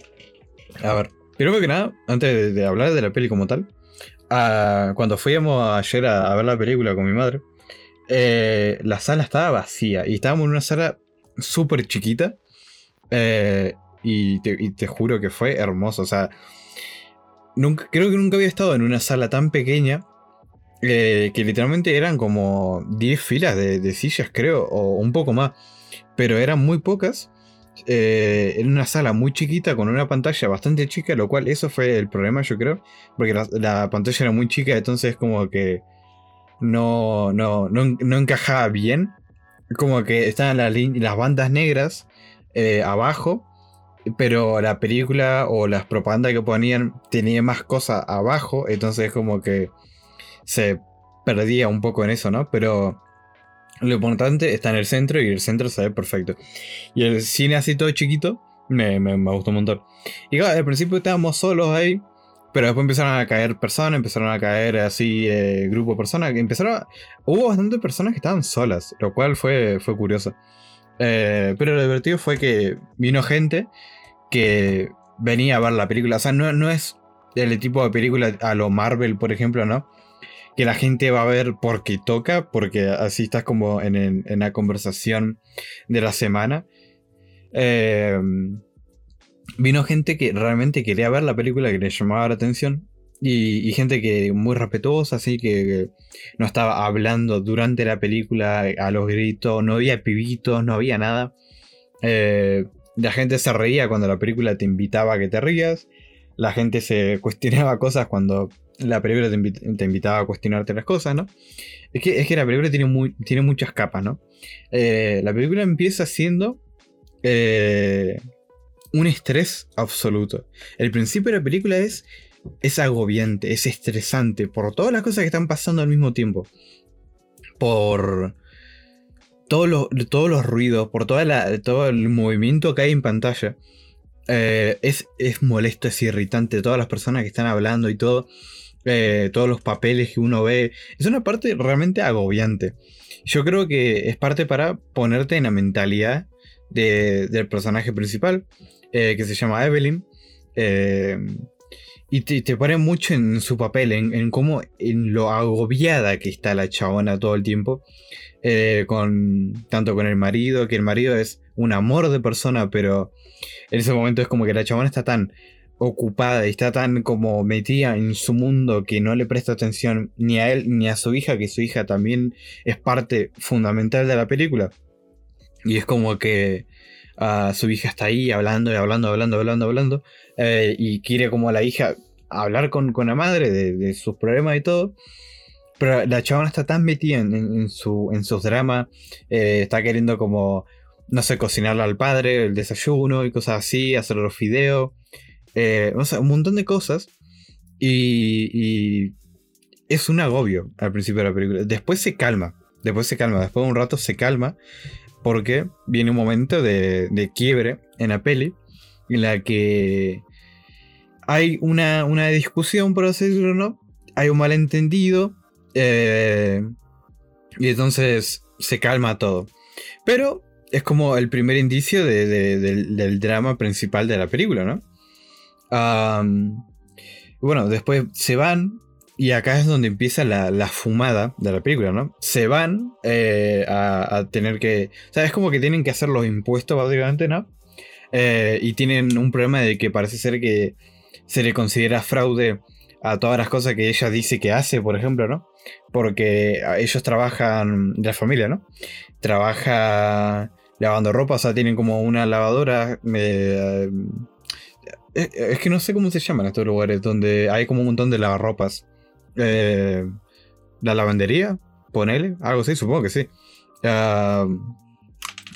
a ver, primero que nada, antes de hablar de la peli como tal, cuando fuimos ayer a, ver la película con mi madre, eh, la sala estaba vacía y estábamos en una sala súper chiquita. Eh, y, te, juro que fue hermoso. O sea, creo que nunca había estado en una sala tan pequeña. Eh, que literalmente eran como 10 filas de, sillas, creo, o un poco más. Pero eran muy pocas. En una sala muy chiquita con una pantalla bastante chica, lo cual eso fue el problema, yo creo. Porque la, la pantalla era muy chica, entonces como que no, no, no, encajaba bien. Como que estaban las, las bandas negras eh, abajo, pero la película o las propagandas que ponían tenía más cosas abajo, entonces como que se perdía un poco en eso, ¿no? Pero lo importante está en el centro y el centro se ve perfecto. Y el cine así todo chiquito me, me, me gustó un montón. Y claro, al principio estábamos solos ahí pero después empezaron a caer personas, empezaron a caer así eh, grupo de personas. Empezaron Hubo bastantes personas que estaban solas, lo cual fue, fue curioso. Eh, pero lo divertido fue que vino gente que venía a ver la película. O sea, no, no es el tipo de película a lo Marvel, por ejemplo, ¿no? Que la gente va a ver porque toca, porque así estás como en, la conversación de la semana. Eh, vino gente que realmente quería ver la película, que le llamaba la atención. Y, gente que muy respetuosa, así que, no estaba hablando durante la película a los gritos, no había pibitos, no había nada. Eh, la gente se reía cuando la película te invitaba a que te rías. La gente se cuestionaba cosas cuando la película te, invitaba a cuestionarte las cosas, ¿no? Es que, es que la película tiene, tiene muchas capas, ¿no? Eh, la película empieza siendo eh, un estrés absoluto. El principio de la película es, es agobiante, es estresante por todas las cosas que están pasando al mismo tiempo. Por todos los, todos los ruidos, por toda la, todo el movimiento que hay en pantalla. Eh, es, es, molesto, es irritante. Todas las personas que están hablando y todo. Eh, todos los papeles que uno ve. Es una parte realmente agobiante. Yo creo que es parte para ponerte en la mentalidad del personaje principal. Eh, que se llama Evelyn. Eh, y te, pone mucho en su papel, en, cómo, en lo agobiada que está la chabona todo el tiempo. Con, tanto con el marido, que el marido es un amor de persona, pero en ese momento es como que la chabona está tan ocupada y está tan como metida en su mundo que no le presta atención ni a él ni a su hija, que su hija también es parte fundamental de la película. Y es como que su hija está ahí hablando y hablando, hablando, hablando, hablando. Eh, y quiere como a la hija hablar con, la madre de, sus problemas y todo. Pero la chavana está tan metida en, su, en sus dramas. Eh, está queriendo como, no sé, cocinarle al padre, el desayuno y cosas así, hacer los videos. Eh, un montón de cosas. Y, es un agobio al principio de la película. Después se calma. Después se calma. Después de un rato se calma porque viene un momento de, quiebre en la peli en la que hay una, discusión, por decirlo, ¿no? Hay un malentendido eh, y entonces se calma todo. Pero es como el primer indicio del, drama principal de la película, ¿no? Bueno, después se van y acá es donde empieza la, fumada de la película, ¿no? Se van eh, a, tener que. O sea, es como que tienen que hacer los impuestos, básicamente, ¿no? Eh, y tienen un problema de que parece ser que se le considera fraude a todas las cosas que ella dice que hace, por ejemplo, ¿no? Porque ellos trabajan, la familia, ¿no? Trabaja lavando ropa, o sea, tienen como una lavadora. Eh, es que no sé cómo se llaman estos lugares, donde hay como un montón de lavarropas. Eh, la lavandería, ponele, algo así, supongo que sí. Ah,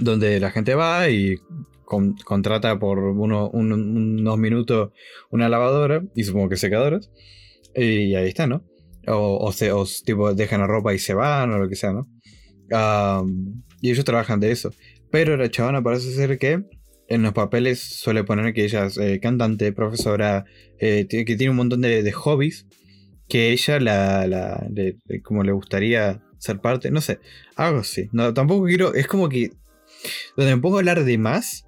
donde la gente va y contrata por unos minutos una lavadora y supongo que secadoras. Y ahí está, ¿no? O, se, tipo dejan la ropa y se van o lo que sea, ¿no? Ah, y ellos trabajan de eso. Pero la chavana parece ser que en los papeles suele poner que ella es eh, cantante, profesora, eh, que tiene un montón de hobbies que ella la, la como le gustaría ser parte, no sé, algo así. No, tampoco quiero, es como que donde me pongo a hablar de más,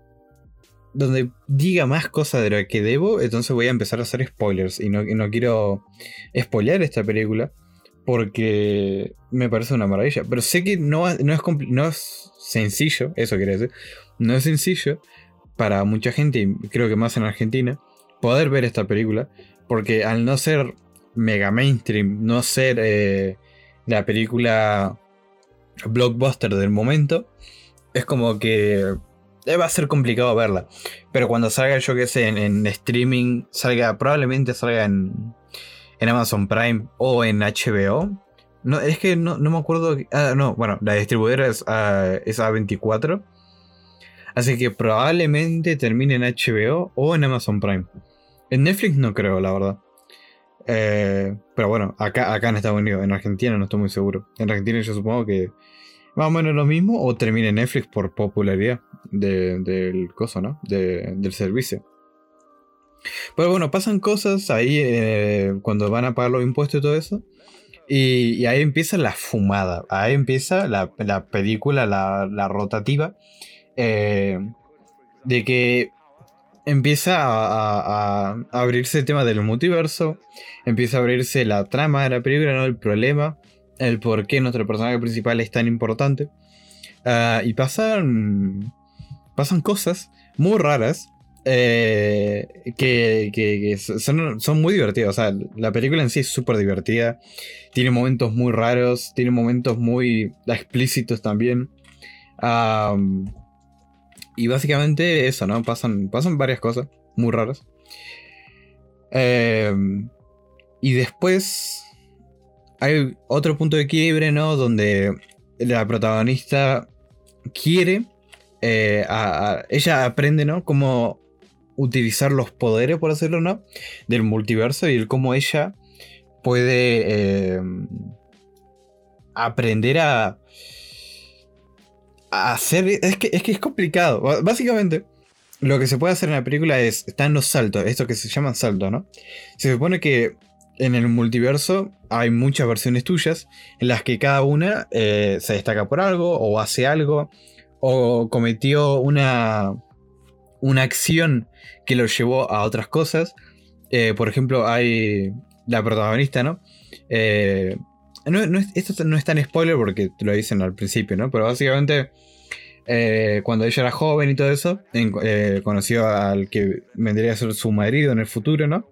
donde diga más cosas de lo que debo, entonces voy a empezar a hacer spoilers y no, no quiero spoilear esta película, porque me parece una maravilla. Pero sé que no, no, es, no es sencillo, eso quiere decir, no es sencillo para mucha gente, y creo que más en Argentina, poder ver esta película, porque al no ser mega mainstream, no ser eh, la película blockbuster del momento, es como que va a ser complicado verla. Pero cuando salga, yo que sé, en, streaming, salga, probablemente salga en, en, Amazon Prime o en HBO. No, es que no, me acuerdo. Ah, no, bueno, la distribuidora es, ah, es A24. Así que probablemente termine en HBO o en Amazon Prime. En Netflix no creo, la verdad. Eh, pero bueno, acá, en Estados Unidos, en Argentina no estoy muy seguro. En Argentina yo supongo que más o menos lo mismo o termine Netflix por popularidad del coso, ¿no? del servicio. Pero bueno, pasan cosas ahí eh, cuando van a pagar los impuestos y todo eso. Y, ahí empieza la fumada. Ahí empieza la, película, la, rotativa. Eh, de que empieza a, abrirse el tema del multiverso, empieza a abrirse la trama de la película, ¿no? el problema, el por qué nuestro personaje principal es tan importante. Ah, y pasan, pasan cosas muy raras eh, que, son, son, muy divertidas. O sea, la película en sí es súper divertida. Tiene momentos muy raros, tiene momentos muy explícitos también. Y básicamente eso, ¿no? Pasan, pasan varias cosas muy raras. Em, y después hay otro punto de quiebre, ¿no? Donde la protagonista quiere, eh, ella aprende, ¿no? Cómo utilizar los poderes, por decirlo, ¿no? Del multiverso y el cómo ella puede em, aprender a hacer. Es que, es que es complicado. Básicamente, lo que se puede hacer en la película es. Están los saltos, esto que se llaman saltos, ¿no? Se supone que en el multiverso hay muchas versiones tuyas en las que cada una eh, se destaca por algo, o hace algo, o cometió una. una acción que lo llevó a otras cosas. Eh, por ejemplo, hay la protagonista, ¿no? Eh, esto no es tan spoiler porque te lo dicen al principio, ¿no? Pero básicamente, eh, cuando ella era joven y todo eso, eh, conoció al que vendría a ser su marido en el futuro, ¿no?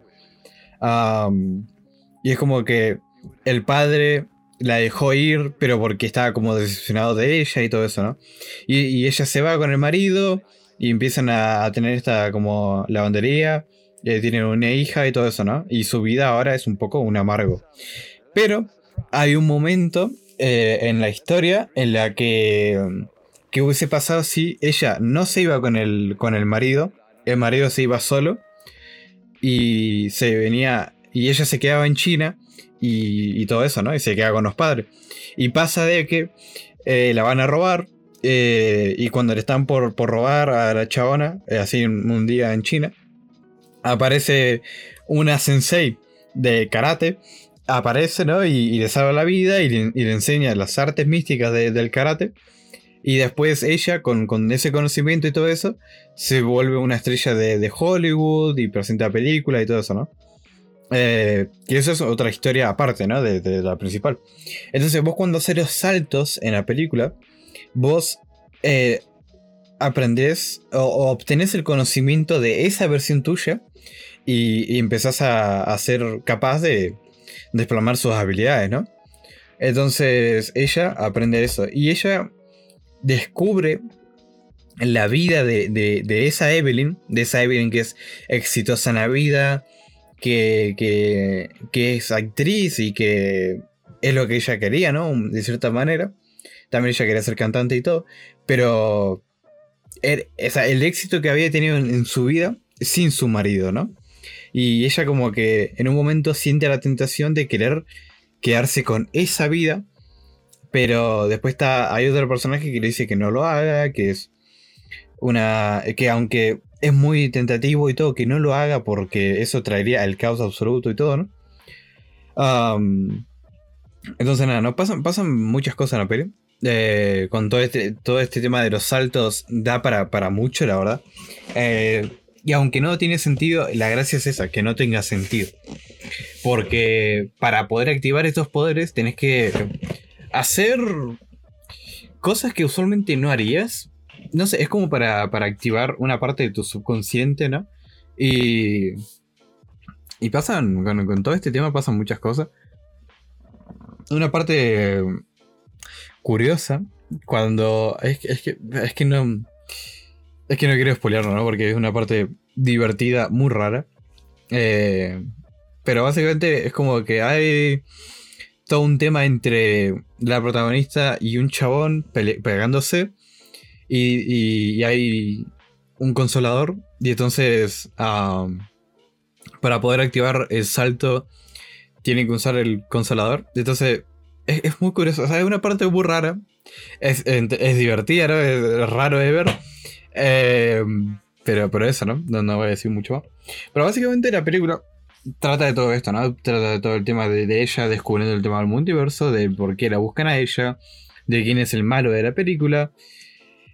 y es como que el padre la dejó ir, pero porque estaba como decepcionado de ella y todo eso, ¿no? Y, ella se va con el marido y empiezan a, tener esta como lavandería, y tienen una hija y todo eso, ¿no? Y su vida ahora es un poco un amargo. Pero hay un momento eh, en la historia en la que, que hubiese pasado si ella no se iba con el, con el marido, el marido se iba solo y se venía y ella se quedaba en China y, todo eso, ¿no? Y se queda con los padres. Y pasa de que eh, la van a robar eh, y cuando le están por, por, robar a la chabona, así un día en China, aparece una sensei de karate aparece, ¿no? Y, le salva la vida y le, enseña las artes místicas del karate. Y después ella, con, ese conocimiento y todo eso, se vuelve una estrella de, Hollywood y presenta películas y todo eso, ¿no? Eh, y eso es otra historia aparte, ¿no? De, la principal. Entonces, vos cuando haces los saltos en la película, vos eh, aprendés o, obtenés el conocimiento de esa versión tuya y, empezás a, a, ser capaz de, desplomar sus habilidades, ¿no? Entonces ella aprende eso y ella descubre la vida de, esa Evelyn, de esa Evelyn que es exitosa en la vida, que, que, es actriz y que es lo que ella quería, ¿no? De cierta manera. También ella quería ser cantante y todo, pero er, el éxito que había tenido en su vida sin su marido, ¿no? Y ella como que en un momento siente la tentación de querer quedarse con esa vida. Pero después está, hay otro personaje que le dice que no lo haga, que es una... que aunque es muy tentativo y todo, que no lo haga porque eso traería el caos absoluto y todo, ¿no? entonces nada, ¿no? pasan, pasan muchas cosas en la peli. Eh, con todo este, todo este tema de los saltos da para, para mucho, la verdad. Eh, Y aunque no tiene sentido, la gracia es esa, que no tenga sentido. Porque para poder activar estos poderes tenés que hacer cosas que usualmente no harías. No sé, es como para, para activar una parte de tu subconsciente, ¿no? Y. Y pasan, con, todo este tema pasan muchas cosas. Una parte curiosa, cuando. Es, es, que, es que no. Es que no quiero spoilearlo, ¿no? Porque es una parte divertida, muy rara. Eh, pero básicamente es como que hay todo un tema entre la protagonista y un chabón pegándose. Y, hay un consolador. Y entonces, para poder activar el salto, tienen que usar el consolador. Entonces, es, muy curioso. O sea, es una parte muy rara. Es, divertida, ¿no? Es raro de ver. Eh, pero, pero eso, ¿no? ¿no? ¿no? voy a decir mucho más. Pero básicamente la película trata de todo esto, ¿no? Trata de todo el tema de, ella descubriendo el tema del multiverso, de por qué la buscan a ella, de quién es el malo de la película,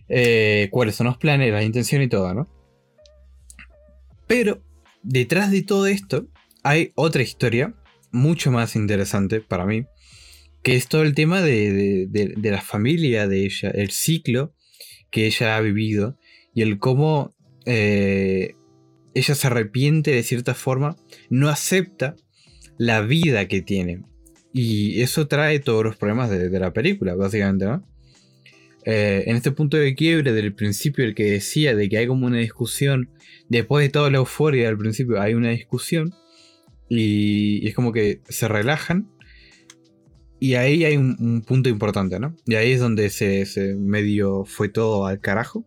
eh, cuáles son los planes, la intención y todo, ¿no? Pero detrás de todo esto hay otra historia mucho más interesante para mí, que es todo el tema de, de la familia de ella, el ciclo que ella ha vivido y el cómo eh, ella se arrepiente de cierta forma, no acepta la vida que tiene. Y eso trae todos los problemas de, la película, básicamente, ¿no? Eh, en este punto de quiebre del principio, el que decía de que hay como una discusión, después de toda la euforia del principio, hay una discusión, y, es como que se relajan, y ahí hay un, punto importante, ¿no? Y ahí es donde se, medio fue todo al carajo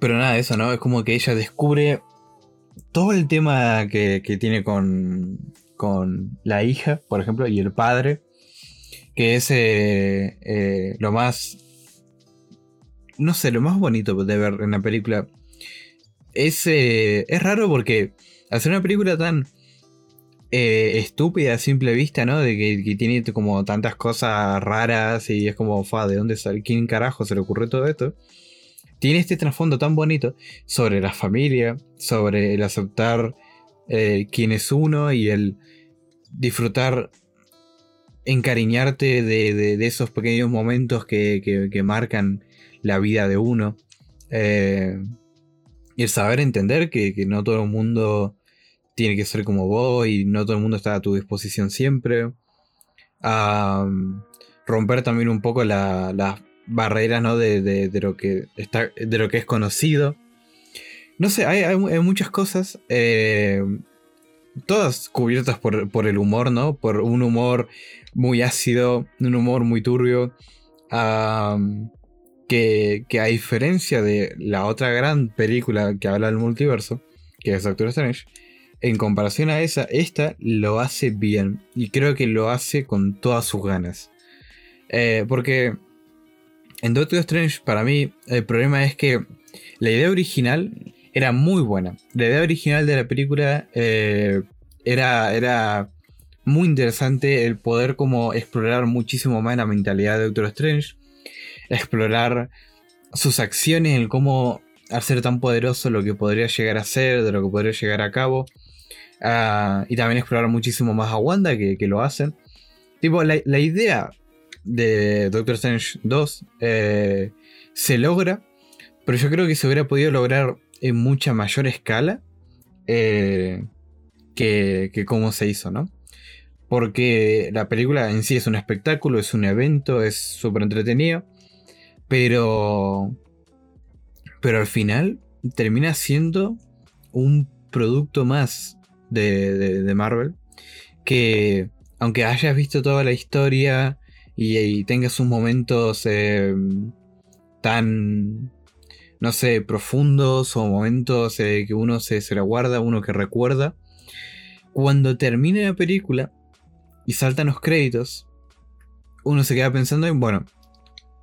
pero nada, eso, ¿no? Es como que ella descubre todo el tema que, tiene con, con la hija, por ejemplo, y el padre, que es eh, eh, lo más, no sé, lo más bonito de ver en la película. Es, eh, es raro porque hacer una película tan eh, estúpida a simple vista, ¿no? De que, tiene como tantas cosas raras y es como, fa, ¿de dónde sale? ¿Quién carajo se le ocurrió todo esto? Tiene este trasfondo tan bonito sobre la familia, sobre el aceptar eh, quién es uno y el disfrutar, encariñarte de, esos pequeños momentos que, marcan la vida de uno. Eh, y el saber entender que, que no todo el mundo tiene que ser como vos y no todo el mundo está a tu disposición siempre. romper también un poco las barreras ¿no? de, lo que está, de lo que es conocido. No sé, hay, muchas cosas. Eh, todas cubiertas por, el humor, ¿no? Por un humor muy ácido, un humor muy turbio. que, que, a diferencia de la otra gran película que habla del multiverso, que es Doctor Strange, en comparación a esa, esta lo hace bien. Y creo que lo hace con todas sus ganas. Eh, porque en Doctor Strange, para mí, el problema es que la idea original era muy buena. La idea original de la película eh, era, era muy interesante el poder como explorar muchísimo más la mentalidad de Doctor Strange. Explorar sus acciones, el cómo hacer tan poderoso lo que podría llegar a ser, de lo que podría llegar a cabo. Ah, y también explorar muchísimo más a Wanda que, lo hacen. Tipo, la, idea de Doctor Strange 2 eh, se logra, pero yo creo que se hubiera podido lograr en mucha mayor escala eh, que, que como se hizo, ¿no? Porque la película en sí es un espectáculo, es un evento, es súper entretenido, pero, pero al final termina siendo un producto más de, Marvel, que aunque hayas visto toda la historia y, tengas sus momentos eh, tan, no sé, profundos o momentos eh, que uno se, se guarda, uno que recuerda, cuando termine la película y saltan los créditos, uno se queda pensando en, bueno,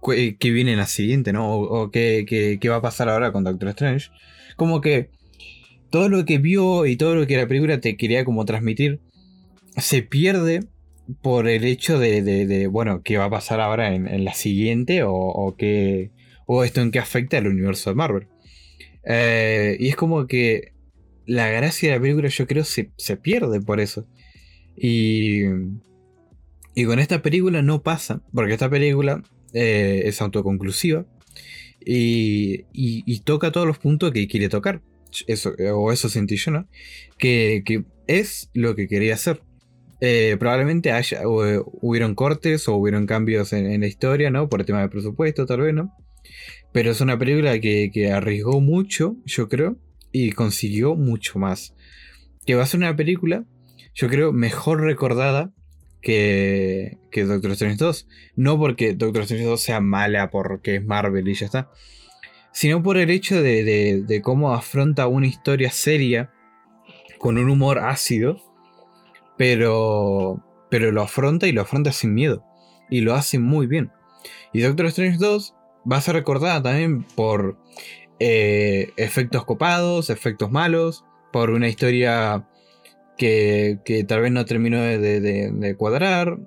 ¿qué viene en la siguiente, no? O, o qué, qué, va a pasar ahora con Doctor Strange. Como que todo lo que vio y todo lo que la película te quería como transmitir se pierde por el hecho de, bueno, qué va a pasar ahora en, la siguiente o, qué, o esto en qué afecta al universo de Marvel. Eh, y es como que la gracia de la película yo creo se, se pierde por eso. Y, y con esta película no pasa, porque esta película eh, es autoconclusiva y, y, toca todos los puntos que quiere tocar. Eso, o eso sentí yo, ¿no? Que, que es lo que quería hacer. Eh, probablemente haya, hubieron cortes o hubieron cambios en, la historia, ¿no? Por el tema de presupuesto, tal vez, ¿no? Pero es una película que, arriesgó mucho, yo creo, y consiguió mucho más. Que va a ser una película, yo creo, mejor recordada que, Doctor Strange 2. No porque Doctor Strange 2 sea mala porque es Marvel y ya está. Sino por el hecho de cómo afronta una historia seria con un humor ácido pero, pero lo afronta y lo afronta sin miedo. Y lo hace muy bien. Y Doctor Strange 2 va a ser recordada también por eh, efectos copados, efectos malos, por una historia que, que tal vez no terminó de, cuadrar,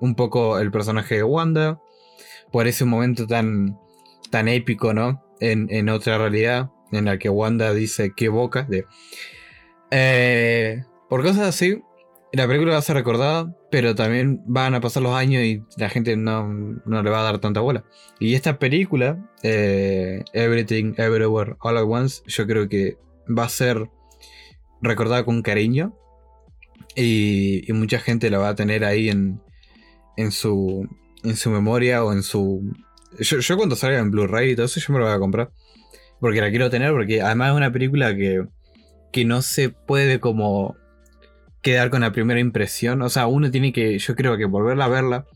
un poco el personaje de Wanda, por ese momento tan, tan épico, ¿no? En, en otra realidad, en la que Wanda dice qué boca, de... Eh, por cosas así, la película va a ser recordada, pero también van a pasar los años y la gente no, le va a dar tanta bola. Y esta película, eh, Everything, Everywhere, All at Once, yo creo que va a ser recordada con cariño. Y, mucha gente la va a tener ahí en, en, su, en su memoria o en su... Yo, cuando salga en Blu-ray y todo eso, yo me lo voy a comprar. Porque la quiero tener, porque además es una película que, que no se puede como quedar con la primera impresión. O sea, uno tiene que, yo creo que volverla a verla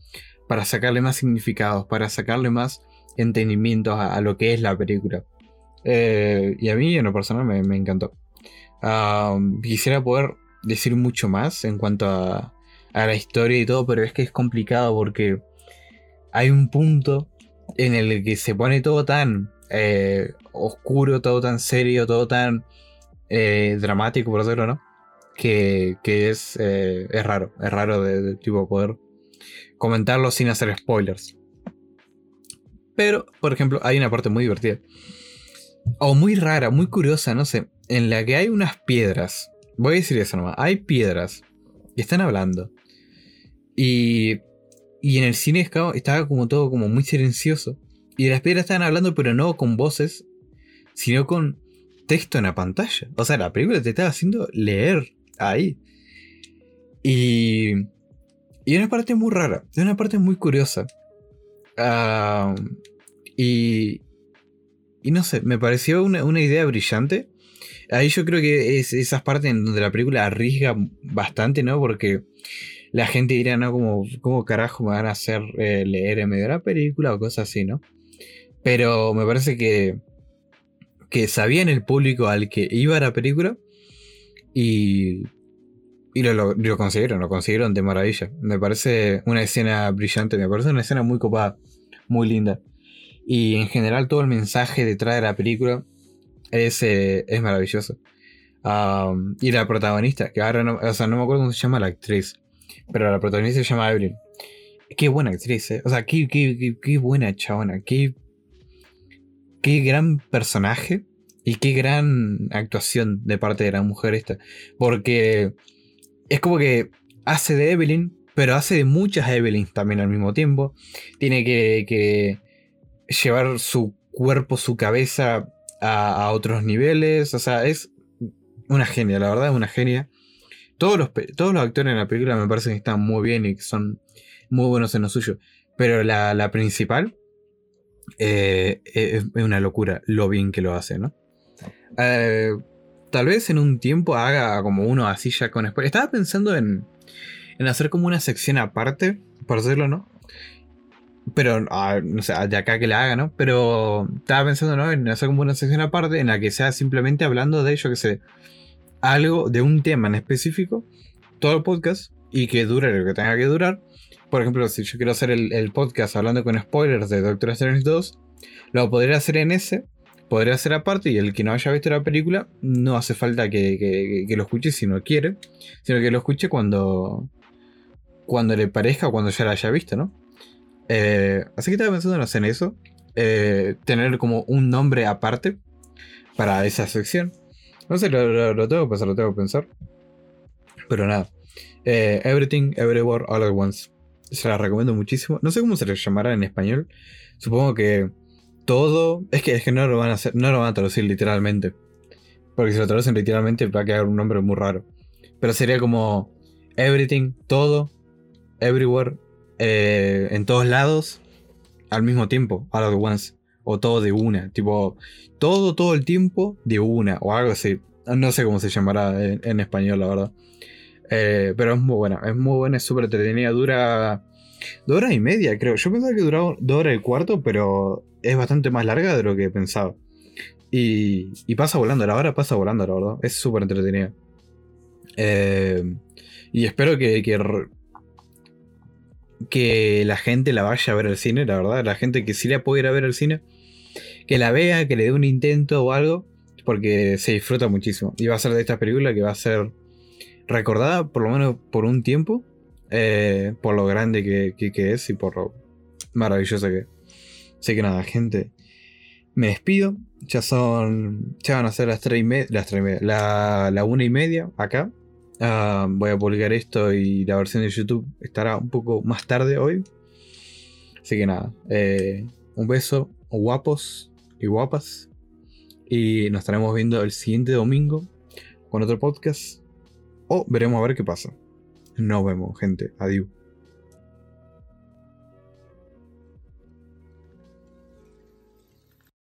para sacarle más significados, para sacarle más entendimiento a, lo que es la película. Eh, y a mí en lo personal me, encantó. quisiera poder decir mucho más en cuanto a, a, la historia y todo, pero es que es complicado porque hay un punto en el que se pone todo tan eh, oscuro, todo tan serio, todo tan eh, dramático, por decirlo, ¿no? Que, es, eh, es raro, es raro de, tipo poder comentarlo sin hacer spoilers. Pero, por ejemplo, hay una parte muy divertida. O muy rara, muy curiosa, no sé. En la que hay unas piedras. Voy a decir eso nomás. Hay piedras. Y están hablando. Y, y en el cine estaba como todo como muy silencioso. Y las piedras estaban hablando, pero no con voces, sino con texto en la pantalla. O sea, la película te estaba haciendo leer ahí. Y, y una parte muy rara, una parte muy curiosa. y, y no sé, me pareció una, idea brillante. Ahí yo creo que es esas partes en donde la película arriesga bastante, ¿no? Porque la gente dirá, ¿no? Como, ¿cómo carajo me van a hacer eh, leer en medio de la película o cosas así, ¿no? Pero me parece que, que sabían el público al que iba la película y, y lo, consiguieron, lo consiguieron de maravilla. Me parece una escena brillante, me parece una escena muy copada, muy linda. Y en general todo el mensaje detrás de la película es, eh, es maravilloso. y la protagonista, que ahora no, o sea, no me acuerdo cómo se llama la actriz, pero la protagonista se llama Evelyn. Qué buena actriz, eh. O sea, qué, qué, qué, buena chabona, qué, qué gran personaje y qué gran actuación de parte de la mujer esta. Porque es como que hace de Evelyn, pero hace de muchas Evelyn también al mismo tiempo. Tiene que, llevar su cuerpo, su cabeza a, otros niveles. O sea, es una genia, la verdad es una genia. Todos los, todos los actores en la película me parecen que están muy bien y que son muy buenos en lo suyo. Pero la, principal eh, es, una locura lo bien que lo hace, ¿no? Eh, tal vez en un tiempo haga como uno así ya con spoilers. Estaba pensando en, en hacer como una sección aparte, por decirlo, ¿no? Pero, ah, no sé, de acá que la haga, ¿no? Pero estaba pensando, ¿no? En hacer como una sección aparte en la que sea simplemente hablando de ello, que sé, algo de un tema en específico, todo el podcast, y que dure lo que tenga que durar. Por ejemplo, si yo quiero hacer el, el podcast hablando con spoilers de Doctor Strange 2, lo podría hacer en ese, podría ser aparte y el que no haya visto la película no hace falta que, lo escuche si no quiere, sino que lo escuche cuando, cuando le parezca o cuando ya la haya visto, ¿no? Eh, así que estaba pensando en hacer eso. eh, tener como un nombre aparte para esa sección. No sé, lo, tengo que pensar, lo tengo que pensar. Pero nada. Eh, Everything, Everywhere, All at Once. Se la recomiendo muchísimo. No sé cómo se le llamará en español. Supongo que todo. Es que, es que no lo van a hacer. No lo van a traducir literalmente. Porque si lo traducen literalmente va a quedar un nombre muy raro. Pero sería como everything, todo, everywhere, eh, en todos lados, al mismo tiempo, all at once. O todo de una. Tipo, todo, todo el tiempo de una. O algo así. No sé cómo se llamará en, español, la verdad. Eh, pero es muy buena. Es muy buena, es súper entretenida. Dura dos horas y media, creo. Yo pensaba que duraba dos horas y cuarto, pero es bastante más larga de lo que pensaba. Y, pasa volando, la hora pasa volando, la verdad. Es súper entretenida. Eh, y espero que, que, la gente la vaya a ver al cine, la verdad. La gente que sí la puede ir a ver al cine, que la vea, que le dé un intento o algo, porque se disfruta muchísimo. Y va a ser de esta película que va a ser recordada por lo menos por un tiempo, eh, por lo grande que, que, es y por lo maravillosa que es. Así que nada, gente, me despido. Ya son. Ya van a ser las 3 y media. Las 3 y media. La, la 1 y media acá. Ah, voy a publicar esto y la versión de YouTube estará un poco más tarde hoy. Así que nada. Eh, un beso, guapos y guapas. Y nos estaremos viendo el siguiente domingo con otro podcast. O veremos a ver qué pasa. Nos vemos, gente. Adiós.